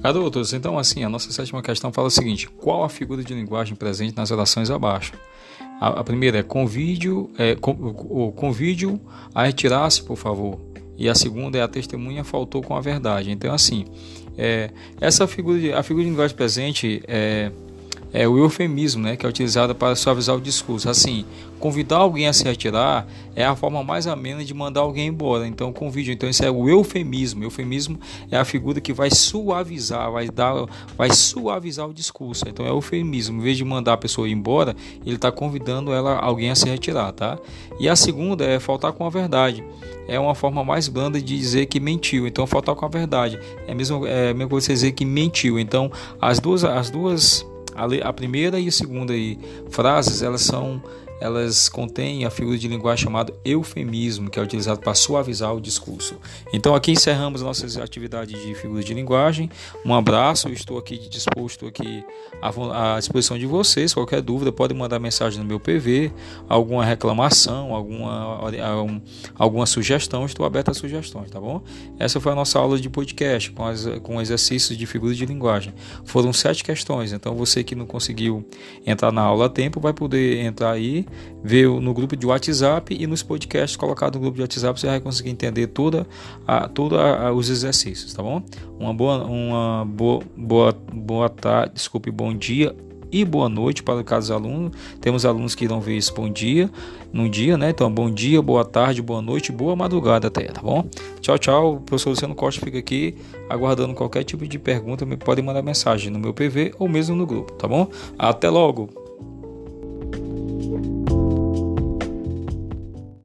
Garotos, então assim, a nossa sétima questão fala o seguinte: qual a figura de linguagem presente nas orações abaixo? A, a primeira é convide, é, com, convide a retirar-se, por favor. E a segunda é a testemunha faltou com a verdade. Então, assim, é, essa figura, de, a figura de linguagem presente é é o eufemismo, né, que é utilizado para suavizar o discurso. Assim, convidar alguém a se retirar é a forma mais amena de mandar alguém embora. Então, convide. Então, isso é o eufemismo. Eufemismo é a figura que vai suavizar, vai dar, vai suavizar o discurso. Então, é eufemismo. Em vez de mandar a pessoa embora, ele está convidando ela, alguém a se retirar, tá? E a segunda é faltar com a verdade. É uma forma mais blanda de dizer que mentiu. Então, faltar com a verdade é mesmo é mesmo você dizer que mentiu. Então, as duas, as duas a, primeira e a segunda aí, frases, elas são elas contêm a figura de linguagem chamada eufemismo, que é utilizado para suavizar o discurso. Então aqui encerramos nossas atividades de figura de linguagem. Um abraço, estou aqui disposto aqui à, disposição de vocês. Qualquer dúvida pode mandar mensagem no meu PV, alguma reclamação, alguma, alguma sugestão, estou aberto a sugestões, tá bom? Essa foi a nossa aula de podcast com, as, com exercícios de figura de linguagem. Foram sete questões, então você que não conseguiu entrar na aula a tempo vai poder entrar aí ver no grupo de WhatsApp e nos podcasts colocados no grupo de WhatsApp você vai conseguir entender toda a, toda a, os exercícios, tá bom? Uma boa, uma boa, boa, boa tarde, desculpe, bom dia e boa noite para cada aluno. Temos alunos que irão ver isso bom dia, num dia, né? Então, bom dia, boa tarde, boa noite, boa madrugada até, tá bom? Tchau, tchau. O professor Luciano Costa fica aqui aguardando qualquer tipo de pergunta. Me podem mandar mensagem no meu PV ou mesmo no grupo, tá bom? Até logo!